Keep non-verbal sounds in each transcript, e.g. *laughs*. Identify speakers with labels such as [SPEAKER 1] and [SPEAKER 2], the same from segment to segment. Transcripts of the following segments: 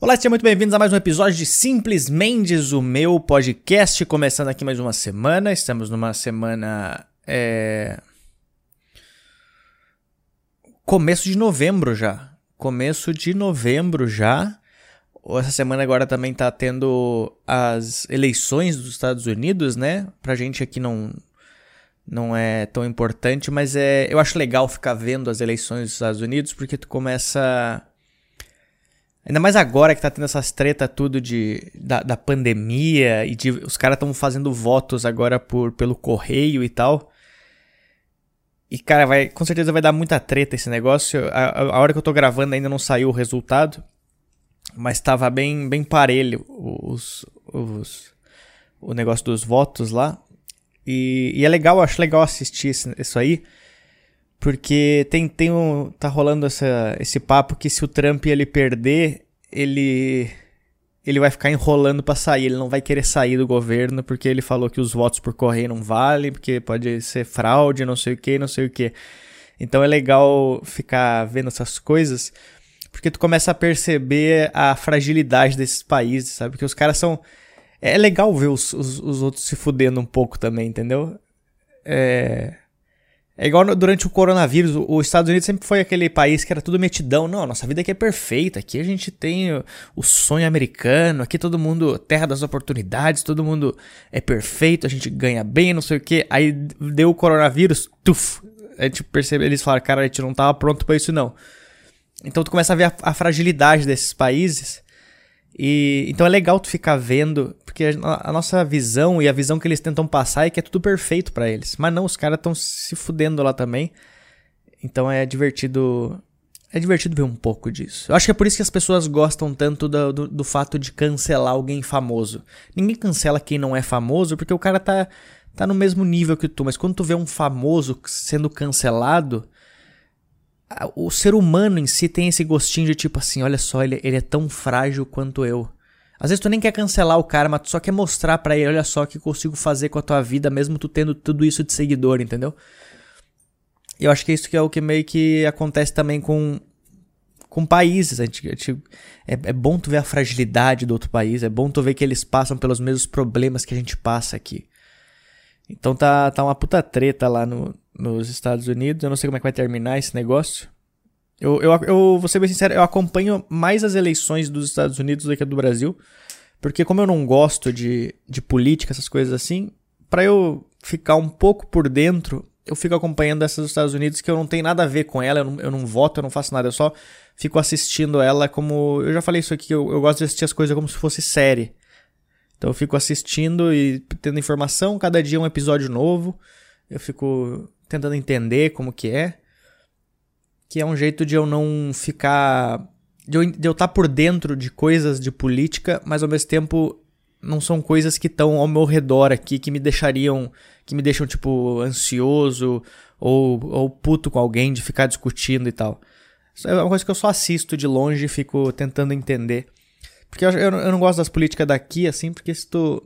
[SPEAKER 1] Olá, sejam muito bem-vindos a mais um episódio de Simples Mendes, o meu podcast. Começando aqui mais uma semana. Estamos numa semana. É... Começo de novembro já. Começo de novembro já. Essa semana agora também tá tendo as eleições dos Estados Unidos, né? Pra gente aqui não, não é tão importante, mas é, eu acho legal ficar vendo as eleições dos Estados Unidos porque tu começa Ainda mais agora que tá tendo essas treta tudo de, da, da pandemia e de, os caras estão fazendo votos agora por, pelo correio e tal. E, cara, vai, com certeza vai dar muita treta esse negócio. A, a hora que eu tô gravando ainda não saiu o resultado. Mas tava bem, bem parelho os, os, o negócio dos votos lá. E, e é legal, acho legal assistir isso, isso aí. Porque tem, tem um, tá rolando essa, esse papo que se o Trump ele perder, ele ele vai ficar enrolando para sair, ele não vai querer sair do governo porque ele falou que os votos por correio não valem, porque pode ser fraude, não sei o que, não sei o que. Então é legal ficar vendo essas coisas, porque tu começa a perceber a fragilidade desses países, sabe? Porque os caras são. É legal ver os, os, os outros se fudendo um pouco também, entendeu? É. É igual no, durante o coronavírus, os Estados Unidos sempre foi aquele país que era tudo metidão. Não, nossa vida aqui é perfeita. Aqui a gente tem o, o, sonho americano. Aqui todo mundo, terra das oportunidades, todo mundo é perfeito, a gente ganha bem, não sei o que. Aí deu o coronavírus, tuf. A gente percebe, eles falaram, cara, a gente não tava pronto para isso não. Então tu começa a ver a, a fragilidade desses países. E então é legal tu ficar vendo, porque a, a, nossa visão e a visão que eles tentam passar é que é tudo perfeito para eles. Mas não, os caras estão se fudendo lá também. Então é divertido. É divertido ver um pouco disso. Eu acho que é por isso que as pessoas gostam tanto do, do, do fato de cancelar alguém famoso. Ninguém cancela quem não é famoso, porque o cara tá, tá no mesmo nível que tu. Mas quando tu vê um famoso sendo cancelado, o ser humano em si tem esse gostinho de tipo assim, olha só, ele, ele é tão frágil quanto eu. Às vezes tu nem quer cancelar o cara, mas tu só quer mostrar para ele, olha só o que eu consigo fazer com a tua vida, mesmo tu tendo tudo isso de seguidor, entendeu? E eu acho que isso que é o que meio que acontece também com, com países. A gente, a gente, é, é bom tu ver a fragilidade do outro país, é bom tu ver que eles passam pelos mesmos problemas que a gente passa aqui. Então tá, tá uma puta treta lá no, nos Estados Unidos. Eu não sei como é que vai terminar esse negócio. Eu, eu, eu vou ser bem sincero, eu acompanho mais as eleições dos Estados Unidos do que a do Brasil. Porque como eu não gosto de, de política, essas coisas assim, para eu ficar um pouco por dentro, eu fico acompanhando essas dos Estados Unidos que eu não tenho nada a ver com ela, eu não, eu não voto, eu não faço nada, eu só fico assistindo ela como. Eu já falei isso aqui, eu, eu gosto de assistir as coisas como se fosse série. Então eu fico assistindo e tendo informação, cada dia um episódio novo. Eu fico tentando entender como que é. Que é um jeito de eu não ficar. De eu, de eu estar tá por dentro de coisas de política, mas ao mesmo tempo não são coisas que estão ao meu redor aqui que me deixariam. que me deixam, tipo, ansioso ou, ou puto com alguém de ficar discutindo e tal. Isso é uma coisa que eu só assisto de longe e fico tentando entender. Porque eu, eu, não gosto das políticas daqui, assim, porque se tu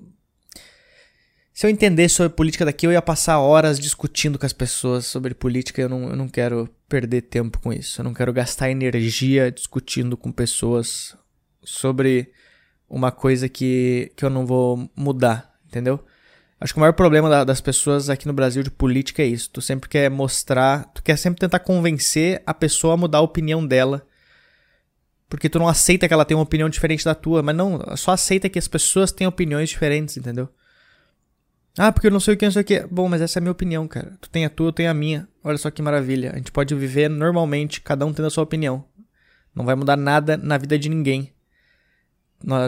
[SPEAKER 1] se eu entendesse sobre política daqui, eu ia passar horas discutindo com as pessoas sobre política. Eu não, eu não quero perder tempo com isso. Eu não quero gastar energia discutindo com pessoas sobre uma coisa que, que eu não vou mudar, entendeu? Acho que o maior problema da, das pessoas aqui no Brasil de política é isso. Tu sempre quer mostrar, tu quer sempre tentar convencer a pessoa a mudar a opinião dela. Porque tu não aceita que ela tenha uma opinião diferente da tua, mas não, só aceita que as pessoas têm opiniões diferentes, entendeu? Ah, porque eu não sei o que, não sei o que. Bom, mas essa é a minha opinião, cara. Tu tem a tua, eu tenho a minha. Olha só que maravilha. A gente pode viver normalmente, cada um tendo a sua opinião. Não vai mudar nada na vida de ninguém.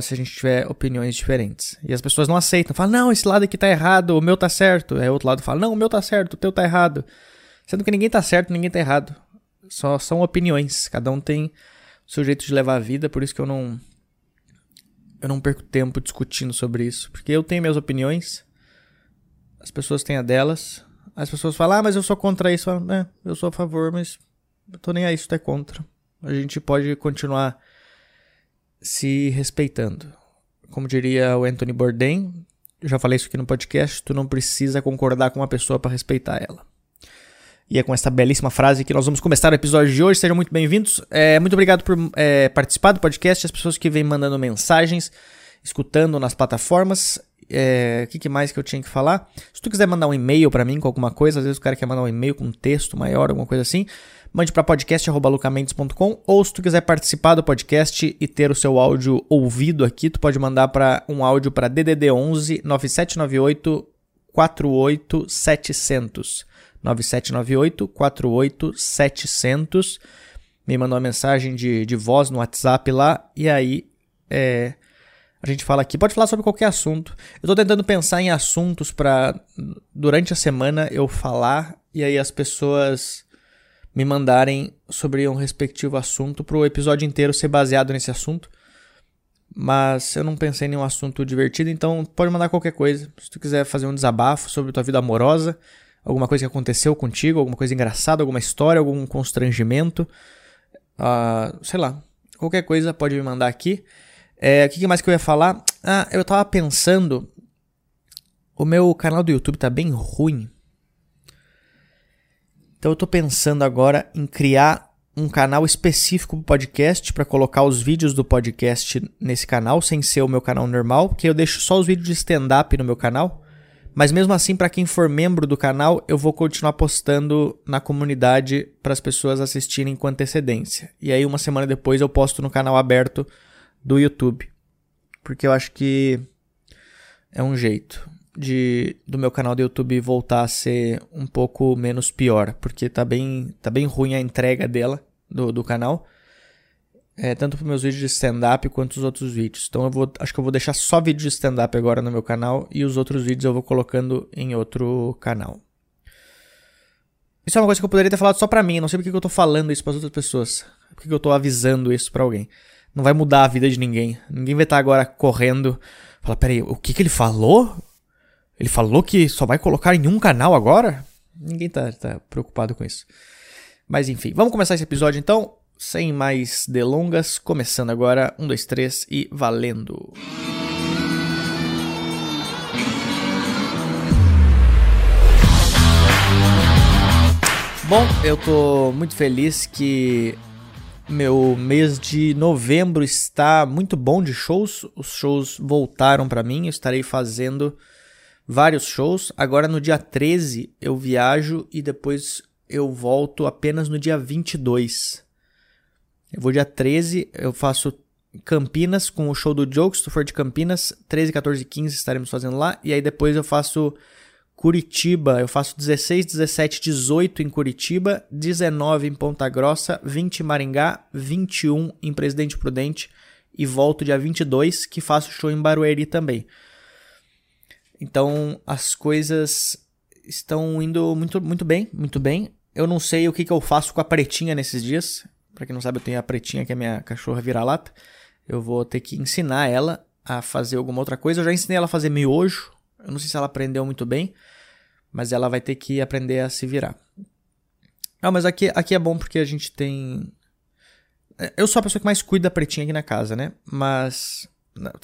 [SPEAKER 1] Se a gente tiver opiniões diferentes. E as pessoas não aceitam. Falam, não, esse lado aqui tá errado, o meu tá certo. Aí o outro lado fala, não, o meu tá certo, o teu tá errado. Sendo que ninguém tá certo, ninguém tá errado. Só são opiniões. Cada um tem seu jeito de levar a vida, por isso que eu não. Eu não perco tempo discutindo sobre isso. Porque eu tenho minhas opiniões as pessoas têm a delas. As pessoas falam, ah, mas eu sou contra isso. Falo, é, eu sou a favor, mas eu tô nem aí se tu é contra. A gente pode continuar se respeitando. Como diria o Anthony Bourdain, eu já falei isso aqui no podcast, tu não precisa concordar com uma pessoa para respeitar ela. E é com essa belíssima frase que nós vamos começar o episódio de hoje. Sejam muito bem-vindos. É, muito obrigado por é, participar do podcast, as pessoas que vêm mandando mensagens, escutando nas plataformas. É, o que, que, mais que eu tinha que falar? Se tu quiser mandar um e-mail para mim com alguma coisa, às vezes o cara quer mandar um e-mail com um texto maior, alguma coisa assim, mande para podcast@lucamendes.com ou se tu quiser participar do podcast e ter o seu áudio ouvido aqui, tu pode mandar para um áudio para DDD 11 9798 48700. 9798 48700. Me mandou uma mensagem de, de voz no WhatsApp lá e aí é, a gente fala aqui. Pode falar sobre qualquer assunto. Eu tô tentando pensar em assuntos para durante a semana eu falar e aí as pessoas me mandarem sobre um respectivo assunto para o episódio inteiro ser baseado nesse assunto. Mas eu não pensei em nenhum assunto divertido, então pode mandar qualquer coisa. Se tu quiser fazer um desabafo sobre tua vida amorosa, alguma coisa que aconteceu contigo, alguma coisa engraçada, alguma história, algum constrangimento, uh, sei lá, qualquer coisa pode me mandar aqui. É, o que mais que eu ia falar? Ah, eu tava pensando, o meu canal do YouTube tá bem ruim. Então eu tô pensando agora em criar um canal específico pro podcast para colocar os vídeos do podcast nesse canal, sem ser o meu canal normal, porque eu deixo só os vídeos de stand-up no meu canal. Mas mesmo assim, para quem for membro do canal, eu vou continuar postando na comunidade para as pessoas assistirem com antecedência. E aí, uma semana depois, eu posto no canal aberto do YouTube. Porque eu acho que é um jeito de do meu canal do YouTube voltar a ser um pouco menos pior. Porque tá bem, tá bem ruim a entrega dela, do, do canal é, tanto para meus vídeos de stand-up quanto os outros vídeos. Então eu vou, acho que eu vou deixar só vídeo de stand-up agora no meu canal e os outros vídeos eu vou colocando em outro canal. Isso é uma coisa que eu poderia ter falado só pra mim, não sei porque que eu tô falando isso para outras pessoas. Por que eu tô avisando isso para alguém? Não vai mudar a vida de ninguém. Ninguém vai estar tá agora correndo. Falar, peraí, o que que ele falou? Ele falou que só vai colocar em um canal agora? Ninguém tá, tá preocupado com isso. Mas enfim, vamos começar esse episódio então. Sem mais delongas, começando agora. Um, dois, três e valendo! Bom, eu tô muito feliz que meu mês de novembro está muito bom de shows. Os shows voltaram para mim, eu estarei fazendo vários shows. Agora no dia 13 eu viajo e depois eu volto apenas no dia 22. Eu vou dia 13, eu faço Campinas com o show do Jokes, se tu for de Campinas, 13, 14 e 15 estaremos fazendo lá. E aí depois eu faço Curitiba, eu faço 16, 17, 18 em Curitiba, 19 em Ponta Grossa, 20 em Maringá, 21 em Presidente Prudente e volto dia 22 que faço show em Barueri também. Então as coisas estão indo muito, muito bem, muito bem. Eu não sei o que, que eu faço com a pretinha nesses dias. Pra quem não sabe, eu tenho a pretinha que é minha cachorra vira-lata. Eu vou ter que ensinar ela a fazer alguma outra coisa. Eu já ensinei ela a fazer miojo. Eu não sei se ela aprendeu muito bem, mas ela vai ter que aprender a se virar. Não, mas aqui, aqui é bom porque a gente tem. É, eu sou a pessoa que mais cuida da pretinha aqui na casa, né? Mas.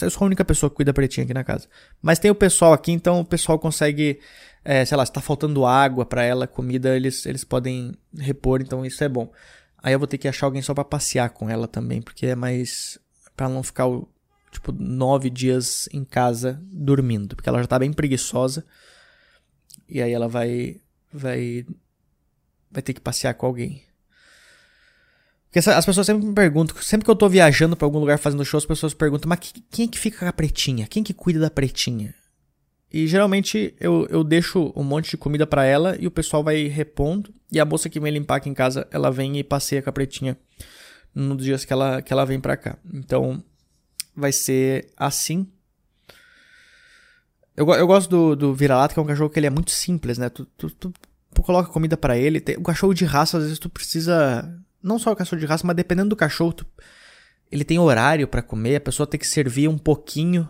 [SPEAKER 1] Eu sou a única pessoa que cuida da pretinha aqui na casa. Mas tem o pessoal aqui, então o pessoal consegue. É, sei lá, se tá faltando água para ela, comida, eles, eles podem repor, então isso é bom. Aí eu vou ter que achar alguém só para passear com ela também, porque é mais. para não ficar, tipo, nove dias em casa dormindo. Porque ela já tá bem preguiçosa. E aí ela vai. vai. vai ter que passear com alguém. Porque as pessoas sempre me perguntam, sempre que eu tô viajando para algum lugar fazendo show, as pessoas perguntam, mas quem é que fica com a pretinha? Quem que cuida da pretinha? E geralmente eu, eu deixo um monte de comida para ela e o pessoal vai repondo. E a moça que vem limpar aqui em casa, ela vem e passeia com a pretinha nos dias que ela, que ela vem pra cá. Então vai ser assim. Eu, eu gosto do, do vira-lata, que é um cachorro que ele é muito simples, né? Tu, tu, tu, tu coloca comida para ele. Tem, o cachorro de raça, às vezes tu precisa. Não só o cachorro de raça, mas dependendo do cachorro, tu, ele tem horário para comer, a pessoa tem que servir um pouquinho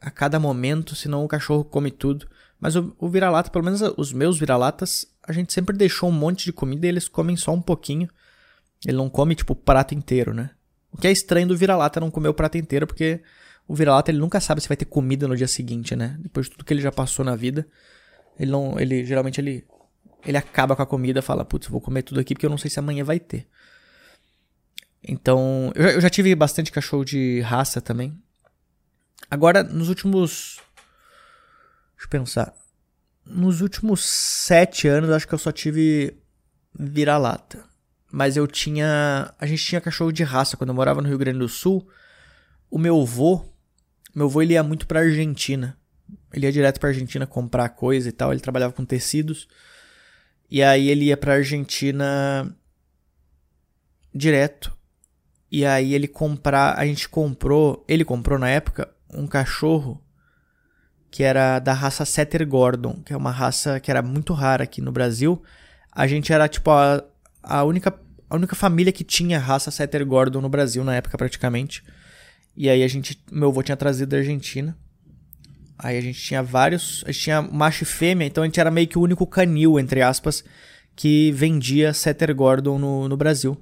[SPEAKER 1] a cada momento, senão o cachorro come tudo. Mas o, o vira-lata, pelo menos os meus vira-latas, a gente sempre deixou um monte de comida e eles comem só um pouquinho. Ele não come, tipo, o prato inteiro, né? O que é estranho do vira-lata não comer o prato inteiro, porque o vira-lata ele nunca sabe se vai ter comida no dia seguinte, né? Depois de tudo que ele já passou na vida. Ele não. Ele geralmente ele ele acaba com a comida, fala, putz, vou comer tudo aqui porque eu não sei se amanhã vai ter. Então, eu já, eu já tive bastante cachorro de raça também. Agora, nos últimos. Deixa eu pensar. Nos últimos sete anos, acho que eu só tive vira-lata. Mas eu tinha. A gente tinha cachorro de raça quando eu morava no Rio Grande do Sul. O meu avô. Meu avô ele ia muito pra Argentina. Ele ia direto pra Argentina comprar coisa e tal. Ele trabalhava com tecidos. E aí ele ia pra Argentina direto. E aí ele comprar, a gente comprou, ele comprou na época um cachorro que era da raça Setter Gordon, que é uma raça que era muito rara aqui no Brasil. A gente era tipo a, a única a única família que tinha raça Setter Gordon no Brasil na época praticamente. E aí a gente, meu avô tinha trazido da Argentina. Aí a gente tinha vários, a gente tinha macho e fêmea, então a gente era meio que o único canil, entre aspas, que vendia Setter Gordon no, no Brasil.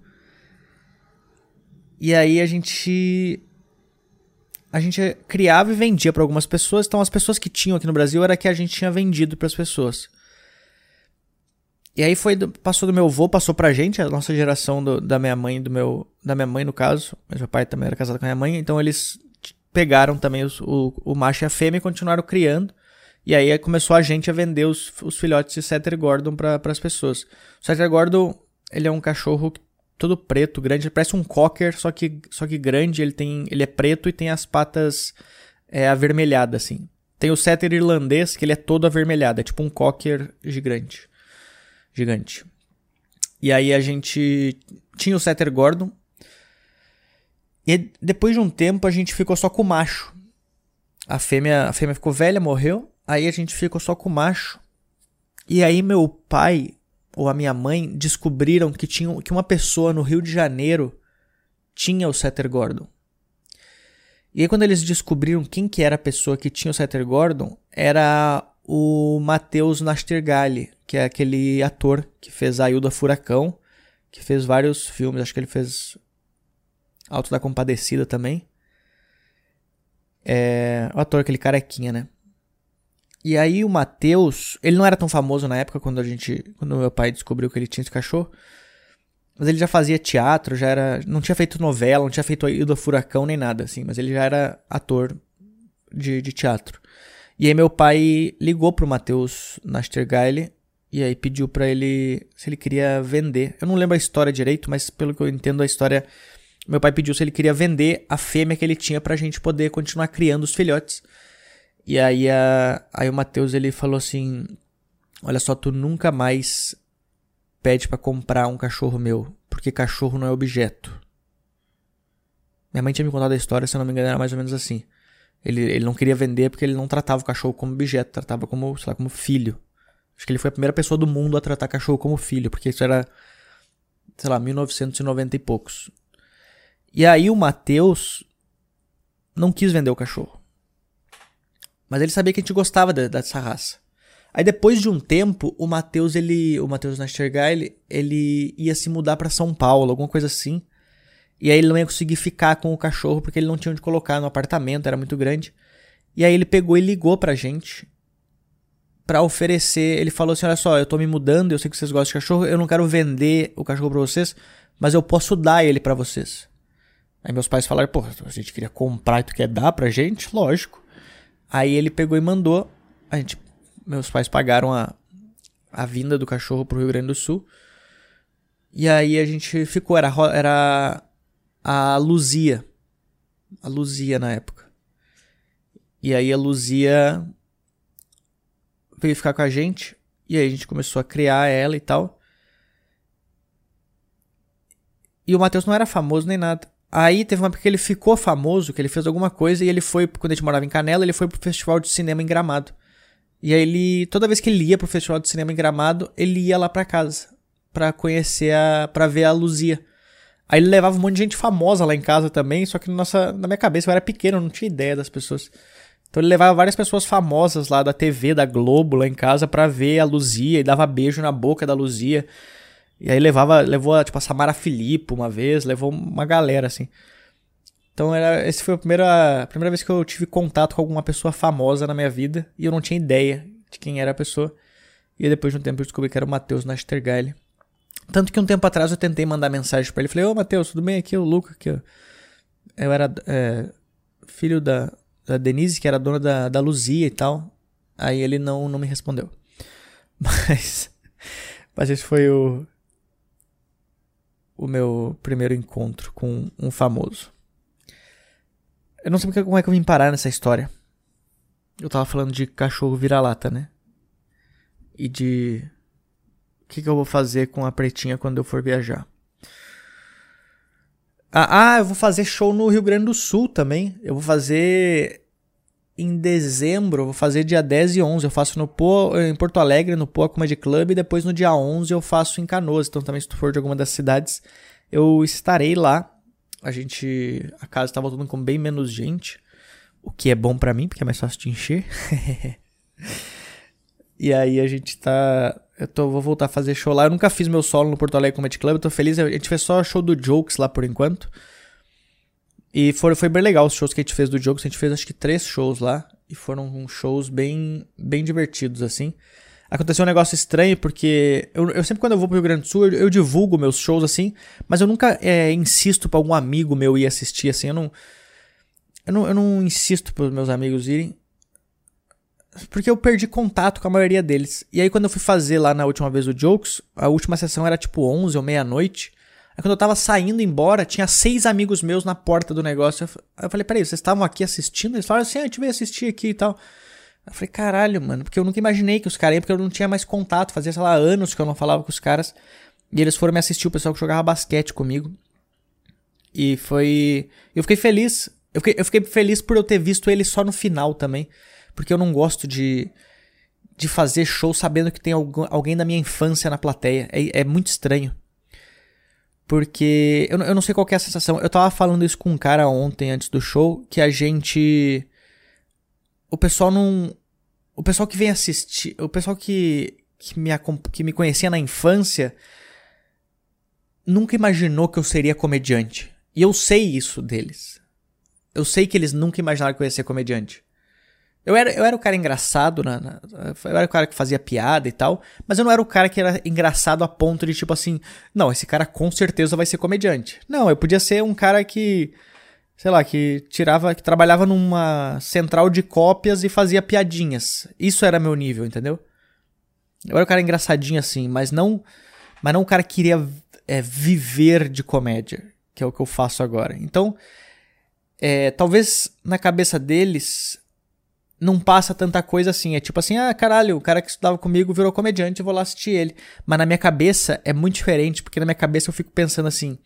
[SPEAKER 1] E aí a gente a gente criava e vendia para algumas pessoas. Então as pessoas que tinham aqui no Brasil era que a gente tinha vendido para as pessoas. E aí foi passou do meu avô, passou pra gente, a nossa geração do, da minha mãe, do meu da minha mãe no caso, mas meu pai também era casado com a minha mãe, então eles pegaram também os, o, o macho e a fêmea e continuaram criando. E aí começou a gente a vender os, os filhotes de Setter Gordon para as pessoas. O Setter Gordon, ele é um cachorro todo preto, grande, parece um cocker, só que, só que grande, ele tem ele é preto e tem as patas é, avermelhadas, assim. Tem o setter irlandês, que ele é todo avermelhado, é tipo um cocker gigante. Gigante. E aí a gente tinha o setter Gordon. E depois de um tempo a gente ficou só com o macho. A fêmea, a fêmea ficou velha, morreu. Aí a gente ficou só com o macho. E aí meu pai ou a minha mãe descobriram que, tinha, que uma pessoa no Rio de Janeiro tinha o Setter Gordon. E aí quando eles descobriram quem que era a pessoa que tinha o Setter Gordon, era o Matheus Nastergalli, que é aquele ator que fez a Ailda Furacão, que fez vários filmes, acho que ele fez Alto da Compadecida também. É, o ator, aquele carequinha, né? E aí o Matheus, ele não era tão famoso na época quando a gente, quando meu pai descobriu que ele tinha esse cachorro. Mas ele já fazia teatro, já era, não tinha feito novela, não tinha feito Ilha Furacão nem nada assim, mas ele já era ator de, de teatro. E aí meu pai ligou pro Matheus Nastergaile e aí pediu para ele se ele queria vender. Eu não lembro a história direito, mas pelo que eu entendo a história, meu pai pediu se ele queria vender a fêmea que ele tinha pra gente poder continuar criando os filhotes. E aí, a, aí o Matheus ele falou assim: Olha só, tu nunca mais pede para comprar um cachorro meu, porque cachorro não é objeto. Minha mãe tinha me contado a história, se eu não me engano, era mais ou menos assim. Ele, ele não queria vender porque ele não tratava o cachorro como objeto, tratava como, sei lá, como filho. Acho que ele foi a primeira pessoa do mundo a tratar cachorro como filho, porque isso era, sei lá, 1990 e poucos. E aí o Matheus não quis vender o cachorro. Mas ele sabia que a gente gostava de, dessa raça. Aí depois de um tempo, o Matheus, ele, o Matheus Nastergaile, ele ia se mudar para São Paulo, alguma coisa assim. E aí ele não ia conseguir ficar com o cachorro porque ele não tinha onde colocar no apartamento, era muito grande. E aí ele pegou e ligou pra gente para oferecer, ele falou assim: "Olha só, eu tô me mudando, eu sei que vocês gostam de cachorro, eu não quero vender o cachorro para vocês, mas eu posso dar ele para vocês". Aí meus pais falaram: "Pô, a gente queria comprar e tu quer dar pra gente?" Lógico. Aí ele pegou e mandou. A gente, meus pais pagaram a, a vinda do cachorro pro Rio Grande do Sul. E aí a gente ficou, era, era a Luzia. A Luzia na época. E aí a Luzia veio ficar com a gente. E aí a gente começou a criar ela e tal. E o Matheus não era famoso nem nada. Aí teve uma época que ele ficou famoso, que ele fez alguma coisa e ele foi, quando a gente morava em Canela, ele foi pro festival de cinema em Gramado. E aí ele, toda vez que ele ia pro festival de cinema em Gramado, ele ia lá pra casa pra conhecer a, pra ver a Luzia. Aí ele levava um monte de gente famosa lá em casa também, só que nossa, na minha cabeça eu era pequeno, eu não tinha ideia das pessoas. Então ele levava várias pessoas famosas lá da TV, da Globo, lá em casa pra ver a Luzia e dava beijo na boca da Luzia. E aí levava, levou tipo a Samara Filippo uma vez, levou uma galera assim. Então era, esse foi a primeira, a primeira vez que eu tive contato com alguma pessoa famosa na minha vida e eu não tinha ideia de quem era a pessoa. E aí, depois de um tempo eu descobri que era o Matheus Nastergaile. Tanto que um tempo atrás eu tentei mandar mensagem para ele. Falei, ô Matheus, tudo bem? Aqui é o Luca. Aqui. Eu era é, filho da, da Denise, que era dona da, da Luzia e tal. Aí ele não, não me respondeu. *laughs* Mas, mas esse foi o, o meu primeiro encontro com um famoso. Eu não sei como é que eu vim parar nessa história. Eu tava falando de cachorro vira-lata, né? E de. O que, que eu vou fazer com a pretinha quando eu for viajar? Ah, ah, eu vou fazer show no Rio Grande do Sul também. Eu vou fazer em dezembro, vou fazer dia 10 e 11. Eu faço no em Porto Alegre, no Poa Comedy Club. E depois no dia 11 eu faço em Canoas. Então também se tu for de alguma das cidades, eu estarei lá. A gente. A casa está voltando com bem menos gente. O que é bom para mim, porque é mais fácil de encher. *laughs* e aí a gente tá. Eu tô, vou voltar a fazer show lá. Eu nunca fiz meu solo no Porto Alegre Comedy Club. Eu tô feliz. A gente fez só show do Jokes lá por enquanto. E foi, foi bem legal os shows que a gente fez do Jokes. A gente fez acho que três shows lá. E foram shows bem, bem divertidos, assim aconteceu um negócio estranho, porque eu, eu, sempre quando eu vou pro Rio Grande do Sul, eu, eu divulgo meus shows assim, mas eu nunca é, insisto para algum amigo meu ir assistir, assim, eu não, eu não, eu não insisto pros meus amigos irem, porque eu perdi contato com a maioria deles. E aí quando eu fui fazer lá na última vez o Jokes, a última sessão era tipo 11 ou meia-noite, aí quando eu tava saindo embora, tinha seis amigos meus na porta do negócio, eu, eu falei, peraí, vocês estavam aqui assistindo? Eles falaram assim, ah, a gente veio assistir aqui e tal. Eu falei, caralho, mano, porque eu nunca imaginei que os caras iam, porque eu não tinha mais contato, fazia, sei lá, anos que eu não falava com os caras. E eles foram me assistir, o pessoal que jogava basquete comigo. E foi. Eu fiquei feliz. Eu fiquei, eu fiquei feliz por eu ter visto ele só no final também. Porque eu não gosto de, de fazer show sabendo que tem alguém da minha infância na plateia. É, é muito estranho. Porque eu, eu não sei qual é a sensação. Eu tava falando isso com um cara ontem antes do show, que a gente o pessoal não. O pessoal que vem assistir. O pessoal que, que, me, que me conhecia na infância nunca imaginou que eu seria comediante. E eu sei isso deles. Eu sei que eles nunca imaginaram que eu ia ser comediante. Eu era, eu era o cara engraçado, na, na, eu era o cara que fazia piada e tal, mas eu não era o cara que era engraçado a ponto de tipo assim, não, esse cara com certeza vai ser comediante. Não, eu podia ser um cara que sei lá, que tirava, que trabalhava numa central de cópias e fazia piadinhas. Isso era meu nível, entendeu? Eu era um cara engraçadinho assim, mas não, mas não o cara que queria é, viver de comédia, que é o que eu faço agora. Então, é, talvez na cabeça deles não passa tanta coisa assim. É tipo assim, ah, caralho, o cara que estudava comigo virou comediante, eu vou lá assistir ele. Mas na minha cabeça é muito diferente, porque na minha cabeça eu fico pensando assim,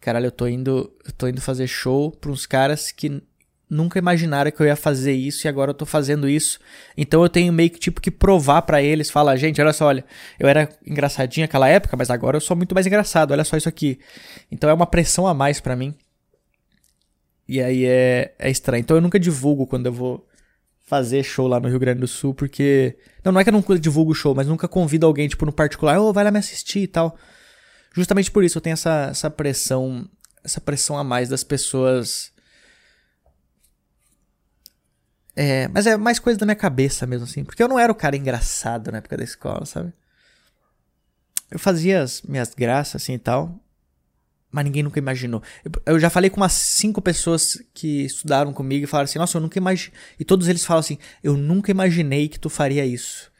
[SPEAKER 1] caralho, eu tô indo, eu tô indo fazer show pra uns caras que nunca imaginaram que eu ia fazer isso e agora eu tô fazendo isso. Então eu tenho meio que tipo que provar para eles, falar, gente, olha só, olha, eu era engraçadinho naquela época, mas agora eu sou muito mais engraçado, olha só isso aqui. Então é uma pressão a mais para mim. E aí é, é estranho. Então eu nunca divulgo quando eu vou fazer show lá no Rio Grande do Sul, porque. Não, não é que eu não divulgo show, mas nunca convido alguém, tipo, no particular, ô, oh, vai lá me assistir e tal. Justamente por isso eu tenho essa, essa pressão, essa pressão a mais das pessoas. É, mas é mais coisa da minha cabeça mesmo, assim. Porque eu não era o cara engraçado na época da escola, sabe? Eu fazia as minhas graças, assim e tal. Mas ninguém nunca imaginou. Eu, já falei com umas cinco pessoas que estudaram comigo e falaram assim: Nossa, eu nunca imaginei. E todos eles falam assim: Eu nunca imaginei que tu faria isso.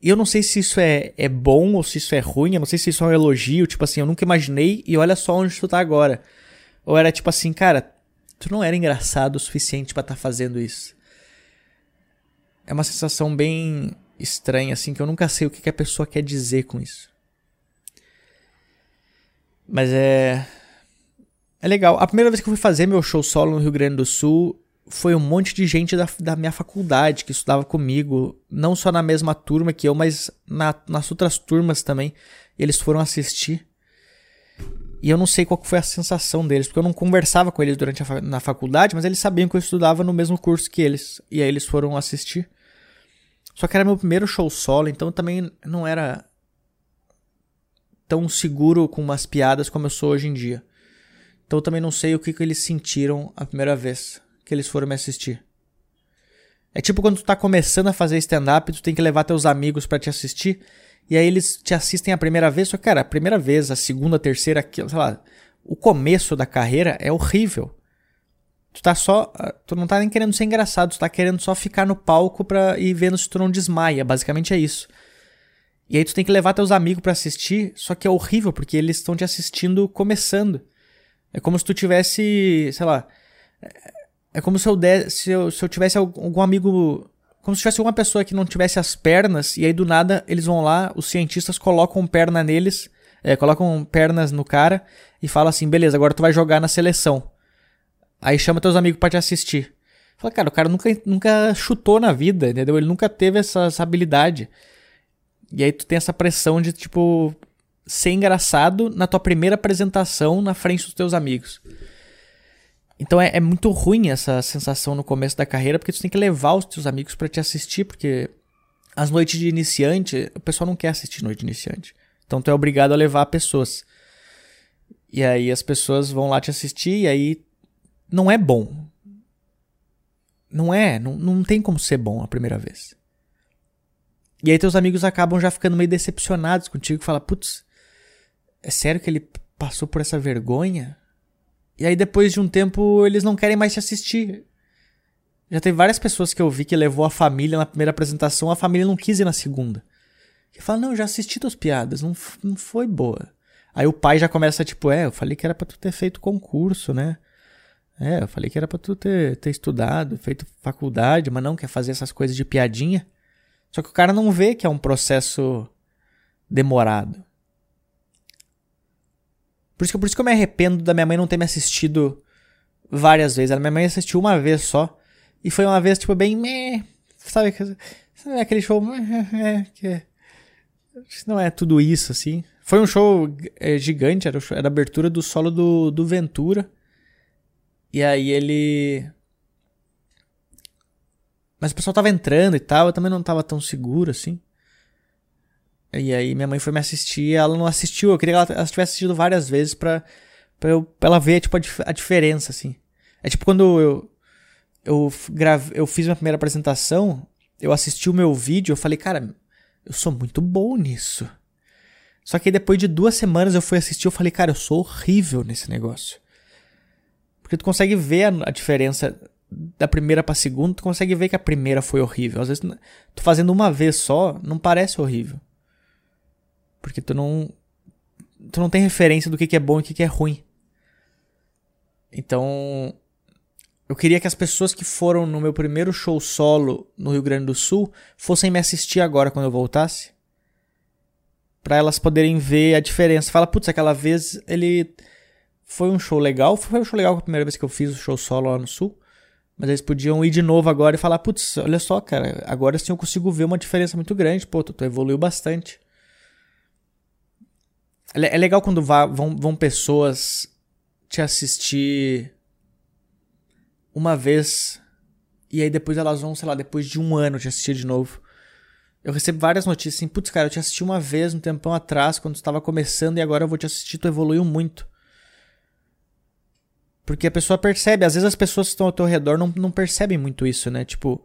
[SPEAKER 1] E eu não sei se isso é, é bom ou se isso é ruim, eu não sei se isso é um elogio, tipo assim, eu nunca imaginei e olha só onde tu tá agora. Ou era tipo assim, cara, tu não era engraçado o suficiente para estar tá fazendo isso. É uma sensação bem estranha, assim, que eu nunca sei o que, que a pessoa quer dizer com isso. Mas é. É legal. A primeira vez que eu fui fazer meu show solo no Rio Grande do Sul, foi um monte de gente da, da minha faculdade que estudava comigo, não só na mesma turma que eu, mas na, nas outras turmas também. Eles foram assistir. E eu não sei qual foi a sensação deles, porque eu não conversava com eles durante a na faculdade, mas eles sabiam que eu estudava no mesmo curso que eles. E aí eles foram assistir. Só que era meu primeiro show solo, então também não era tão seguro com umas piadas como eu sou hoje em dia. Então eu também não sei o que, que eles sentiram a primeira vez que eles foram me assistir. É tipo quando tu tá começando a fazer stand-up, tu tem que levar teus amigos para te assistir. E aí eles te assistem a primeira vez, só que, cara, a primeira vez, a segunda, a terceira, sei lá, o começo da carreira é horrível. Tu tá só. Tu não tá nem querendo ser engraçado, tu tá querendo só ficar no palco pra ir vendo se tu não desmaia. Basicamente é isso. E aí tu tem que levar teus amigos para assistir, só que é horrível, porque eles estão te assistindo começando. É como se tu tivesse, sei lá. É como se eu, se eu, se eu tivesse algum amigo. Como se tivesse uma pessoa que não tivesse as pernas, e aí do nada eles vão lá, os cientistas colocam perna neles, é, colocam pernas no cara e falam assim: beleza, agora tu vai jogar na seleção. Aí chama teus amigos para te assistir. Fala, cara, o cara nunca, nunca chutou na vida, entendeu? Ele nunca teve essa, essa habilidade. E aí tu tem essa pressão de, tipo, ser engraçado na tua primeira apresentação na frente dos teus amigos. Então é, é, muito ruim essa sensação no começo da carreira, porque tu tem que levar os teus amigos para te assistir, porque as noites de iniciante, o pessoal não quer assistir noite de iniciante. Então tu é obrigado a levar pessoas. E aí as pessoas vão lá te assistir e aí não é bom. Não é, não, não tem como ser bom a primeira vez. E aí teus amigos acabam já ficando meio decepcionados contigo, fala, putz, é sério que ele passou por essa vergonha? E aí depois de um tempo eles não querem mais te assistir. Já teve várias pessoas que eu vi que levou a família na primeira apresentação, a família não quis ir na segunda. Que fala, não, já assisti tuas piadas, não, não foi boa. Aí o pai já começa tipo, é, eu falei que era pra tu ter feito concurso, né? É, eu falei que era pra tu ter, ter estudado, feito faculdade, mas não quer fazer essas coisas de piadinha. Só que o cara não vê que é um processo demorado. Por isso, que, por isso que eu me arrependo da minha mãe não ter me assistido várias vezes. A minha mãe assistiu uma vez só. E foi uma vez, tipo, bem. Meh, sabe, sabe aquele show. É, que não é tudo isso, assim. Foi um show é, gigante, era, show, era a abertura do solo do, do Ventura. E aí ele mas o pessoal tava entrando e tal, eu também não tava tão seguro assim. E aí minha mãe foi me assistir, ela não assistiu, eu queria que ela, ela tivesse assistido várias vezes pra, pra, eu, pra ela ver, tipo, a, a, diferença, assim. É tipo quando eu, eu, eu fiz minha primeira apresentação, eu assisti o meu vídeo, eu falei, cara, eu sou muito bom nisso. Só que depois de duas semanas eu fui assistir, eu falei, cara, eu sou horrível nesse negócio. Porque tu consegue ver a, a diferença da primeira pra segunda, tu consegue ver que a primeira foi horrível. Às vezes, tu fazendo uma vez só, não parece horrível. Porque tu não. Tu não tem referência do que, que é bom e o que, que é ruim. Então. Eu queria que as pessoas que foram no meu primeiro show solo no Rio Grande do Sul fossem me assistir agora quando eu voltasse. para elas poderem ver a diferença. Fala, putz, aquela vez ele. Foi um show legal. Foi um show legal a primeira vez que eu fiz o show solo lá no Sul. Mas eles podiam ir de novo agora e falar, putz, olha só, cara, agora sim eu consigo ver uma diferença muito grande, pô, tu, tu evoluiu bastante. É, é legal quando vá, vão, vão pessoas te assistir uma vez e aí depois elas vão, sei lá, depois de um ano te assistir de novo. Eu recebo várias notícias assim, putz, cara, eu te assisti uma vez um tempão atrás, quando tu estava começando, e agora eu vou te assistir, tu evoluiu muito. Porque a pessoa percebe, às vezes as pessoas que estão ao teu redor não, não percebem muito isso, né? Tipo,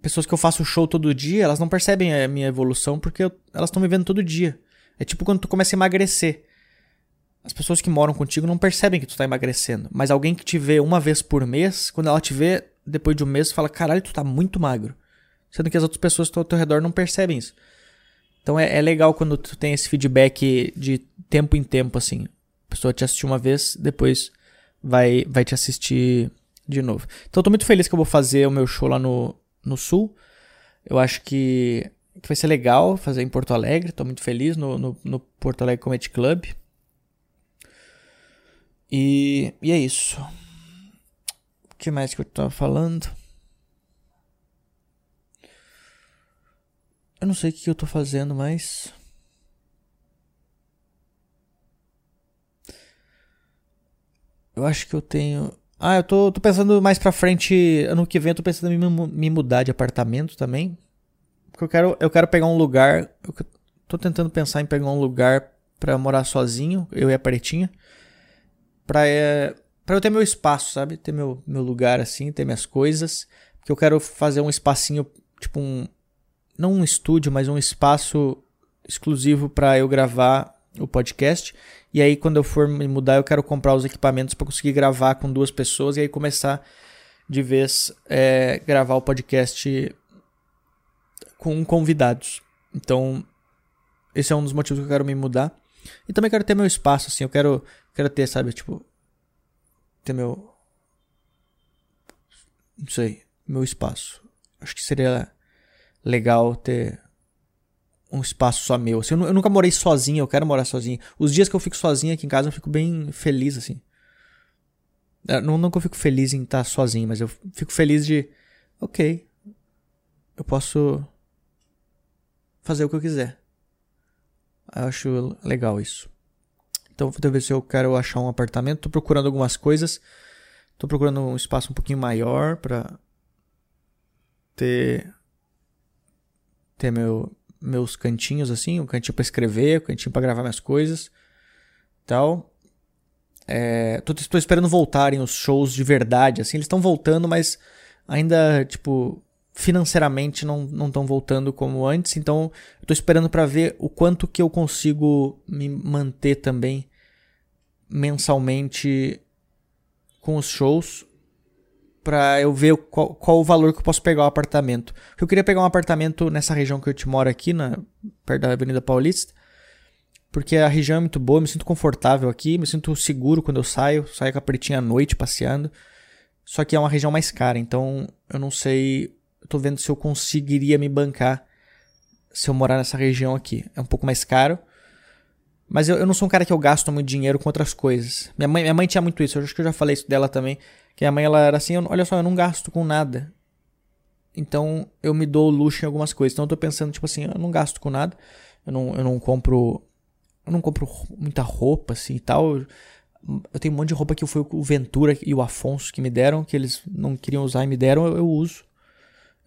[SPEAKER 1] pessoas que eu faço show todo dia, elas não percebem a minha evolução porque eu, elas estão me vendo todo dia. É tipo quando tu começa a emagrecer. As pessoas que moram contigo não percebem que tu tá emagrecendo. Mas alguém que te vê uma vez por mês, quando ela te vê depois de um mês, fala: caralho, tu tá muito magro. Sendo que as outras pessoas que estão ao teu redor não percebem isso. Então é, é legal quando tu tem esse feedback de tempo em tempo, assim. Pessoa te assistiu uma vez, depois vai, vai te assistir de novo. Então eu tô muito feliz que eu vou fazer o meu show lá no, no Sul. Eu acho que, que vai ser legal fazer em Porto Alegre. Tô muito feliz no, no, no Porto Alegre Comedy Club. E, e é isso. O que mais que eu tava falando? Eu não sei o que eu tô fazendo, mas. Acho que eu tenho. Ah, eu tô, tô pensando mais pra frente. Ano que vem eu tô pensando em me, me mudar de apartamento também. Porque eu quero, eu quero pegar um lugar. Eu tô tentando pensar em pegar um lugar pra morar sozinho, eu e a Pretinha. Pra, é, pra eu ter meu espaço, sabe? Ter meu, meu lugar assim, ter minhas coisas. que eu quero fazer um espacinho, tipo um. Não um estúdio, mas um espaço exclusivo para eu gravar o podcast. E aí, quando eu for me mudar, eu quero comprar os equipamentos para conseguir gravar com duas pessoas e aí começar de vez é, gravar o podcast com convidados. Então, esse é um dos motivos que eu quero me mudar. E também quero ter meu espaço, assim. Eu quero, quero ter, sabe, tipo. Ter meu. Não sei. Meu espaço. Acho que seria legal ter um espaço só meu. Assim, eu, eu, nunca morei sozinho, eu quero morar sozinho. Os dias que eu fico sozinho aqui em casa, eu fico bem feliz, assim. É, não, não que eu fico feliz em estar sozinho, mas eu fico feliz de. Ok. Eu posso fazer o que eu quiser. Eu acho legal isso. Então vou ver se eu quero achar um apartamento. Tô procurando algumas coisas. Tô procurando um espaço um pouquinho maior para ter ter meu, meus cantinhos assim, um cantinho para escrever, um cantinho para gravar minhas coisas, tal. É, tô, tô esperando voltarem os shows de verdade, assim, eles estão voltando, mas ainda tipo financeiramente não estão voltando como antes, então tô esperando para ver o quanto que eu consigo me manter também mensalmente com os shows para eu ver qual, qual, o valor que eu posso pegar o apartamento. Eu queria pegar um apartamento nessa região que eu te moro aqui, na, perto da Avenida Paulista, porque a região é muito boa, me sinto confortável aqui, me sinto seguro quando eu saio, saio com a pretinha à noite passeando. Só que é uma região mais cara, então eu não sei eu tô vendo se eu conseguiria me bancar se eu morar nessa região aqui. É um pouco mais caro. Mas eu, eu não sou um cara que eu gasto muito dinheiro com outras coisas. Minha mãe, minha mãe tinha muito isso. Eu acho que eu já falei isso dela também. Que a mãe ela era assim: eu, olha só, eu não gasto com nada. Então eu me dou luxo em algumas coisas. Então eu tô pensando, tipo assim, eu não gasto com nada. Eu não, eu não compro. Eu não compro muita roupa assim e tal. Eu tenho um monte de roupa que foi o Ventura e o Afonso que me deram, que eles não queriam usar e me deram, eu, eu uso.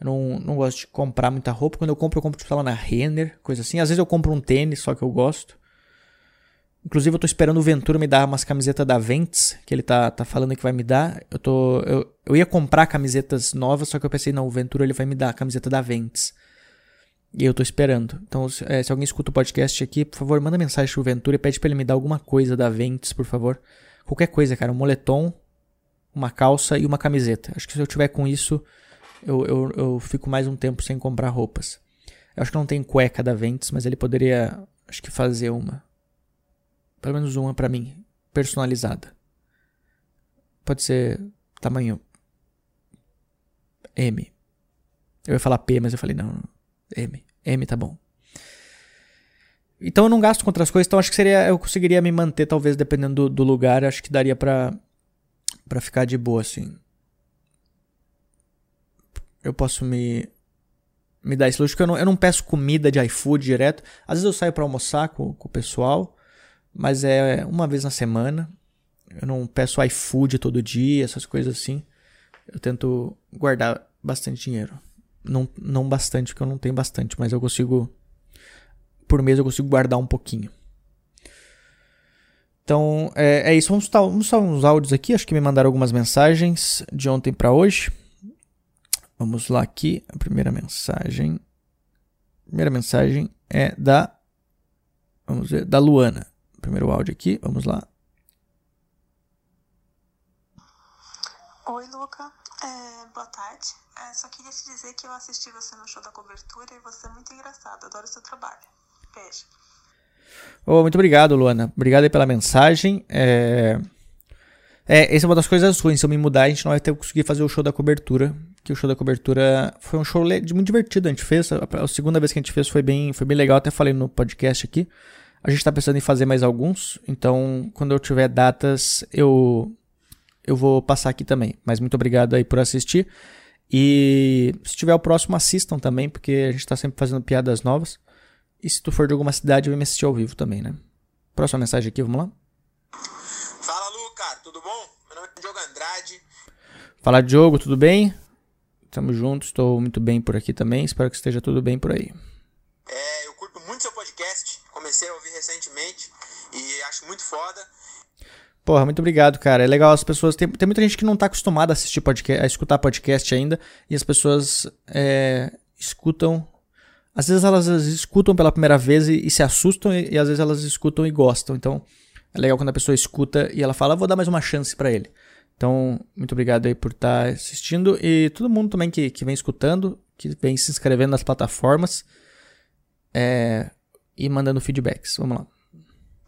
[SPEAKER 1] Eu não, não gosto de comprar muita roupa. Quando eu compro, eu compro, tipo, lá na Renner, coisa assim. Às vezes eu compro um tênis, só que eu gosto. Inclusive, eu tô esperando o Ventura me dar umas camisetas da Ventes, que ele tá, tá falando que vai me dar. Eu tô. Eu, eu ia comprar camisetas novas, só que eu pensei, não, o Ventura ele vai me dar a camiseta da Ventes. E eu tô esperando. Então, se, é, se alguém escuta o podcast aqui, por favor, manda mensagem pro Ventura e pede pra ele me dar alguma coisa da Ventes, por favor. Qualquer coisa, cara. Um moletom, uma calça e uma camiseta. Acho que se eu tiver com isso, eu, eu, eu fico mais um tempo sem comprar roupas. Eu acho que não tem cueca da Ventes, mas ele poderia, acho que fazer uma. Pelo menos uma para mim, personalizada. Pode ser tamanho M. Eu ia falar P, mas eu falei não, M. M tá bom. Então eu não gasto com outras coisas, então acho que seria eu conseguiria me manter talvez dependendo do, do lugar, acho que daria para para ficar de boa assim eu posso me me dar esse luxo, porque eu não, eu não peço comida de iFood direto. Às vezes eu saio para almoçar com, com o pessoal, mas é uma vez na semana. Eu não peço iFood todo dia, essas coisas assim. Eu tento guardar bastante dinheiro. Não, não bastante, porque eu não tenho bastante, mas eu consigo. Por mês eu consigo guardar um pouquinho. Então é, é isso. Vamos estar vamos uns áudios aqui. Acho que me mandaram algumas mensagens de ontem para hoje. Vamos lá aqui, a primeira mensagem. A primeira mensagem é da vamos ver, da Luana. Primeiro áudio aqui, vamos lá.
[SPEAKER 2] Oi, Luca. É, boa tarde. É, só queria te dizer que eu assisti você no show da cobertura e você é muito engraçado. Adoro o seu trabalho. Beijo.
[SPEAKER 1] Oh, muito obrigado, Luana. Obrigado aí pela mensagem. É... É, essa é uma das coisas ruins. Se eu me mudar, a gente não vai ter conseguir fazer o show da cobertura. Que o show da cobertura foi um show muito divertido. A gente fez. A, a segunda vez que a gente fez foi bem, foi bem legal. Até falei no podcast aqui. A gente tá pensando em fazer mais alguns. Então, quando eu tiver datas, eu eu vou passar aqui também. Mas muito obrigado aí por assistir. E se tiver o próximo, assistam também, porque a gente tá sempre fazendo piadas novas. E se tu for de alguma cidade, vem me assistir ao vivo também, né? Próxima mensagem aqui, vamos lá. Andrade. Fala, Diogo, tudo bem? Estamos juntos, estou muito bem por aqui também. Espero que esteja tudo bem por aí.
[SPEAKER 3] É, eu curto muito seu podcast. Comecei a ouvir recentemente e acho muito foda.
[SPEAKER 1] Porra, muito obrigado, cara. É legal as pessoas. Tem, tem muita gente que não tá acostumada a assistir podcast, a escutar podcast ainda. E as pessoas é, escutam. Às vezes elas escutam pela primeira vez e, e se assustam, e, e, às vezes elas escutam e gostam. Então, é legal quando a pessoa escuta e ela fala, vou dar mais uma chance para ele. Então, muito obrigado aí por estar tá assistindo. E todo mundo também que, que vem escutando, que vem se inscrevendo nas plataformas. É, e mandando feedbacks. Vamos lá.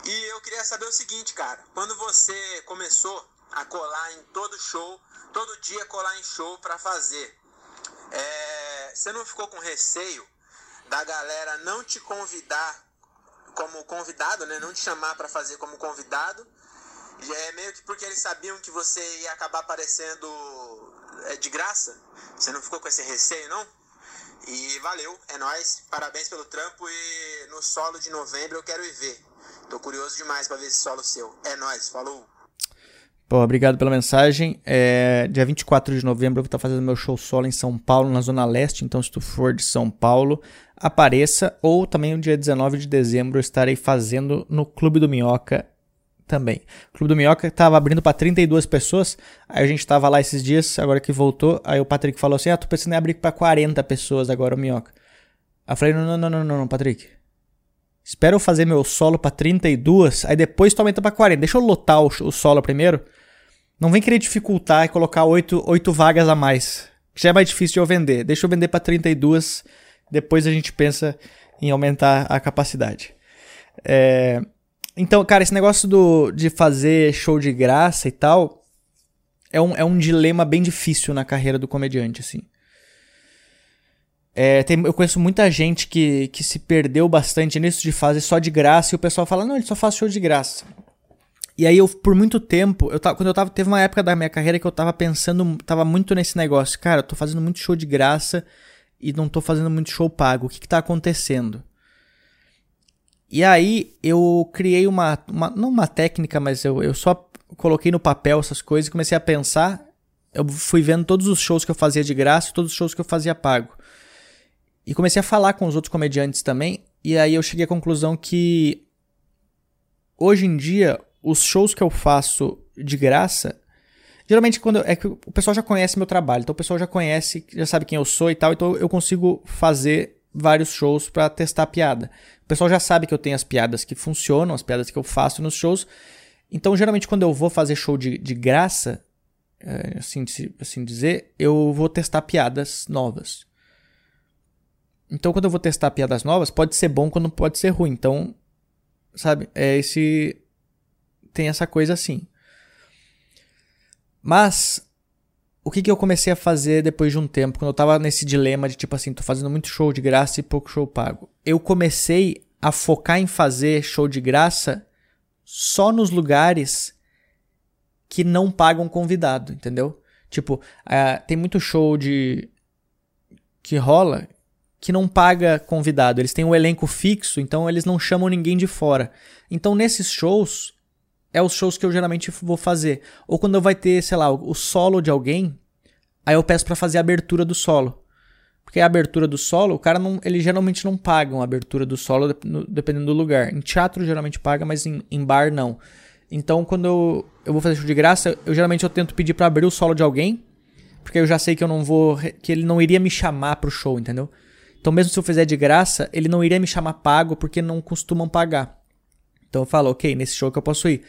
[SPEAKER 3] E eu queria saber o seguinte, cara. Quando você começou a colar em todo show, todo dia colar em show para fazer, é, você não ficou com receio da galera não te convidar como convidado, né? Não te chamar para fazer como convidado. É meio que porque eles sabiam que você ia acabar aparecendo é, de graça. Você não ficou com esse receio, não? E valeu, é nós. Parabéns pelo trampo e no solo de novembro eu quero ir ver. Tô curioso demais para ver esse solo seu. É nós, falou.
[SPEAKER 1] Pô, obrigado pela mensagem. É, dia 24 de novembro eu vou estar fazendo meu show solo em São Paulo, na Zona Leste. Então, se tu for de São Paulo, apareça. Ou também no dia 19 de dezembro eu estarei fazendo no Clube do Minhoca também. O Clube do Minhoca estava abrindo para 32 pessoas. Aí a gente estava lá esses dias, agora que voltou. Aí o Patrick falou assim: Ah, tô pensando em abrir para 40 pessoas agora o Minhoca. Aí eu falei: Não, não, não, não, não, Patrick. Espera eu fazer meu solo para 32, aí depois tu aumenta para 40. Deixa eu lotar o, o, solo primeiro. Não vem querer dificultar e colocar 8, 8 vagas a mais. Já é mais difícil de eu vender. Deixa eu vender para 32, depois a gente pensa em aumentar a capacidade. É... Então, cara, esse negócio do, de fazer show de graça e tal é um, é um dilema bem difícil na carreira do comediante, assim. É, tem, eu conheço muita gente que, que se perdeu bastante nisso de fazer só de graça e o pessoal fala, não, ele só faz show de graça. E aí eu, por muito tempo, eu tava, quando eu tava, teve uma época da minha carreira que eu tava pensando, tava muito nesse negócio, cara, eu tô fazendo muito show de graça e não tô fazendo muito show pago, o que que tá acontecendo? E aí eu criei uma, uma não uma técnica, mas eu, eu só coloquei no papel essas coisas e comecei a pensar, eu fui vendo todos os shows que eu fazia de graça e todos os shows que eu fazia pago. E comecei a falar com os outros comediantes também. E aí eu cheguei à conclusão que hoje em dia os shows que eu faço de graça, geralmente quando eu, é que o pessoal já conhece meu trabalho, então o pessoal já conhece, já sabe quem eu sou e tal, então eu consigo fazer vários shows para testar piada. Pessoal já sabe que eu tenho as piadas que funcionam, as piadas que eu faço nos shows. Então, geralmente, quando eu vou fazer show de, de graça, é, assim, assim dizer, eu vou testar piadas novas. Então, quando eu vou testar piadas novas, pode ser bom quando pode ser ruim. Então, sabe, é esse tem essa coisa assim. Mas o que, que eu comecei a fazer depois de um tempo, quando eu tava nesse dilema de tipo assim, tô fazendo muito show de graça e pouco show pago. Eu comecei a focar em fazer show de graça só nos lugares que não pagam convidado, entendeu? Tipo, uh, tem muito show de que rola que não paga convidado. Eles têm um elenco fixo, então eles não chamam ninguém de fora. Então nesses shows é os shows que eu geralmente vou fazer. Ou quando vai ter, sei lá, o solo de alguém, aí eu peço para fazer a abertura do solo. Porque a abertura do solo, o cara não, ele geralmente não paga a abertura do solo dependendo do lugar. Em teatro geralmente paga, mas em, em bar não. Então quando eu, eu vou fazer show de graça, eu geralmente eu tento pedir para abrir o solo de alguém, porque eu já sei que eu não vou que ele não iria me chamar pro show, entendeu? Então, mesmo se eu fizer de graça, ele não iria me chamar pago porque não costumam pagar. Então eu falo, ok, nesse show que eu posso ir.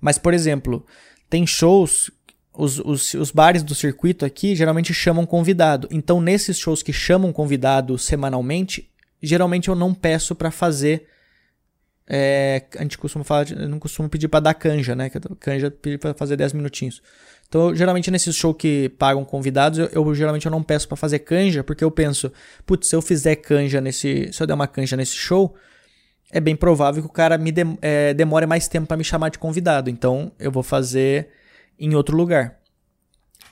[SPEAKER 1] Mas, por exemplo, tem shows, os, os, os bares do circuito aqui geralmente chamam convidado. Então, nesses shows que chamam convidado semanalmente, geralmente eu não peço para fazer. É, a gente costuma falar, eu não costumo pedir para dar canja, né? Canja pedir para fazer 10 minutinhos. Então, geralmente nesses shows que pagam convidados, eu, eu geralmente eu não peço para fazer canja, porque eu penso, putz, se eu fizer canja nesse, se eu der uma canja nesse show, é bem provável que o cara me de, é, demore mais tempo para me chamar de convidado. Então, eu vou fazer em outro lugar.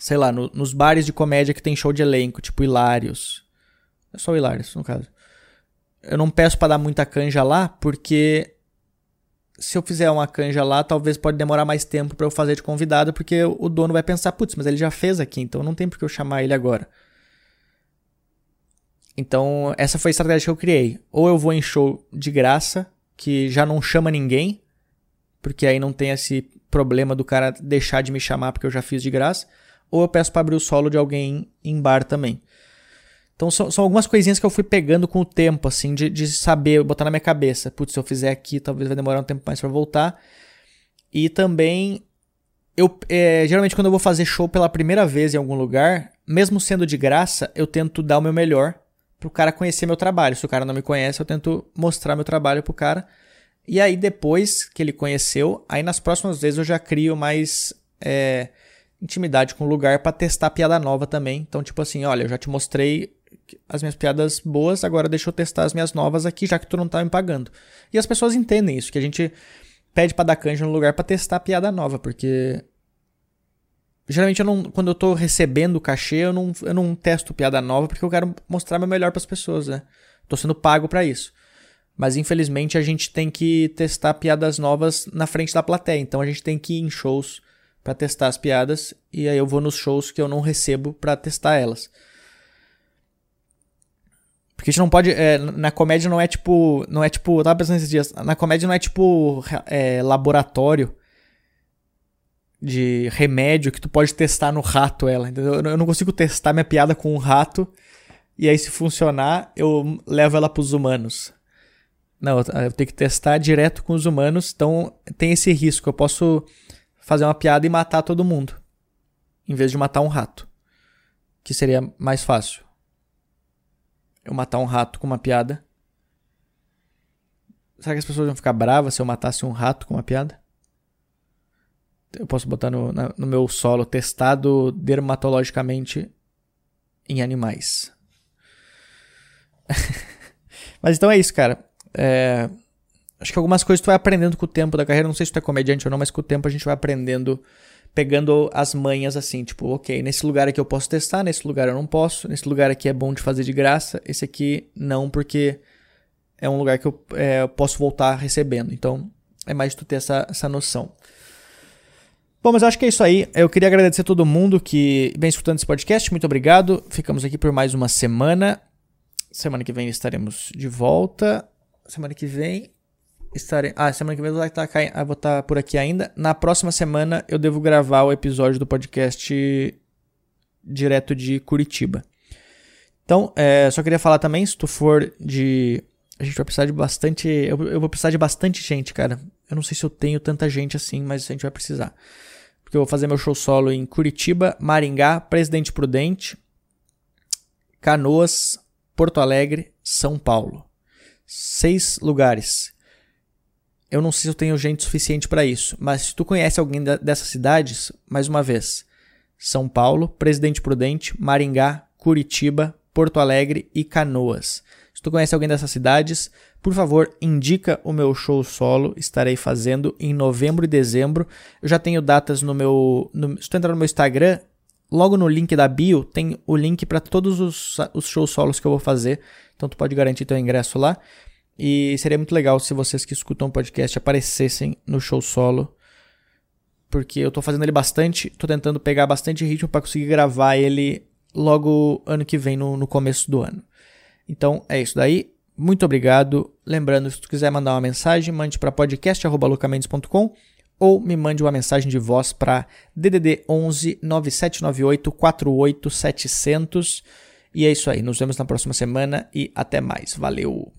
[SPEAKER 1] Sei lá, no, nos bares de comédia que tem show de elenco, tipo Hilários. É só o Hilários, no caso. Eu não peço para dar muita canja lá, porque se eu fizer uma canja lá, talvez pode demorar mais tempo para eu fazer de convidado, porque o dono vai pensar, putz, mas ele já fez aqui, então não tem por que eu chamar ele agora. Então, essa foi a estratégia que eu criei. Ou eu vou em show de graça, que já não chama ninguém, porque aí não tem esse problema do cara deixar de me chamar porque eu já fiz de graça, ou eu peço para abrir o solo de alguém em bar também. Então são, são, algumas coisinhas que eu fui pegando com o tempo, assim, de, de saber, botar na minha cabeça. Putz, se eu fizer aqui, talvez vai demorar um tempo mais para voltar. E também, eu é, geralmente quando eu vou fazer show pela primeira vez em algum lugar, mesmo sendo de graça, eu tento dar o meu melhor pro cara conhecer meu trabalho. Se o cara não me conhece, eu tento mostrar meu trabalho pro cara. E aí, depois que ele conheceu, aí nas próximas vezes eu já crio mais é, intimidade com o lugar para testar piada nova também. Então, tipo assim, olha, eu já te mostrei as minhas piadas boas, agora deixa eu testar as minhas novas aqui, já que tu não tá me pagando. E as pessoas entendem isso, que a gente pede pra dar canja no lugar para testar piada nova, porque. Geralmente eu não, quando eu tô recebendo o cachê, eu não, eu não testo piada nova porque eu quero mostrar meu melhor para as pessoas, né? Tô sendo pago para isso. Mas infelizmente a gente tem que testar piadas novas na frente da plateia. Então a gente tem que ir em shows para testar as piadas e aí eu vou nos shows que eu não recebo para testar elas. Porque a gente não pode. É, na comédia não é tipo. Não é tipo. Eu tava pensando esses dias. Na comédia não é tipo é, laboratório de remédio que tu pode testar no rato ela. Entendeu? Eu não consigo testar minha piada com um rato. E aí, se funcionar, eu levo ela pros humanos. Não, eu tenho que testar direto com os humanos. Então tem esse risco. Eu posso fazer uma piada e matar todo mundo. Em vez de matar um rato. Que seria mais fácil eu matar um rato com uma piada? Será que as pessoas vão ficar bravas se eu matasse um rato com uma piada? Eu posso botar no, na, no meu solo testado dermatologicamente em animais. *laughs* Mas então é isso, cara. É, acho que algumas coisas tu vai aprendendo com o tempo da carreira. Não sei se tu é comediante ou não, mas com o tempo a gente vai aprendendo pegando as manhas assim, tipo, ok, nesse lugar aqui eu posso testar, nesse lugar eu não posso, nesse lugar aqui é bom de fazer de graça, esse aqui não, porque é um lugar que eu, é, eu posso voltar recebendo. Então, é mais tu ter essa, essa noção. Bom, mas eu acho que é isso aí. Eu queria agradecer a todo mundo que vem escutando esse podcast. Muito obrigado. Ficamos aqui por mais uma semana. Semana que vem estaremos de volta. Semana que vem estarei. Ah, semana que vem eu vou estar, eu vou estar por aqui ainda. Na próxima semana eu devo gravar o episódio do podcast direto de Curitiba. Então, é, só queria falar também, se tu for de. A gente vai precisar de bastante. Eu, eu vou precisar de bastante gente, cara. Eu não sei se eu tenho tanta gente assim, mas a gente vai precisar. Porque eu vou fazer meu show solo em Curitiba, Maringá, Presidente Prudente, Canoas, Porto Alegre, São Paulo. Seis lugares. Eu não sei se eu tenho gente suficiente para isso, mas se tu conhece alguém dessas cidades, mais uma vez, São Paulo, Presidente Prudente, Maringá, Curitiba, Porto Alegre e Canoas. Se tu conhece alguém dessas cidades, por favor, indica o meu show solo. Estarei fazendo em novembro e dezembro. Eu já tenho datas no meu. No, se tu entrar no meu Instagram, logo no link da bio tem o link para todos os, os shows solos que eu vou fazer. Então tu pode garantir teu ingresso lá. E seria muito legal se vocês que escutam o podcast aparecessem no show solo. Porque eu tô fazendo ele bastante, tô tentando pegar bastante ritmo para conseguir gravar ele logo ano que vem, no, no começo do ano. Então é isso daí. Muito obrigado. Lembrando, se tu quiser mandar uma mensagem, mande para podcast@lucamendes.com ou me mande uma mensagem de voz para DDD 11 9798 48700. E é isso aí. Nos vemos na próxima semana e até mais. Valeu!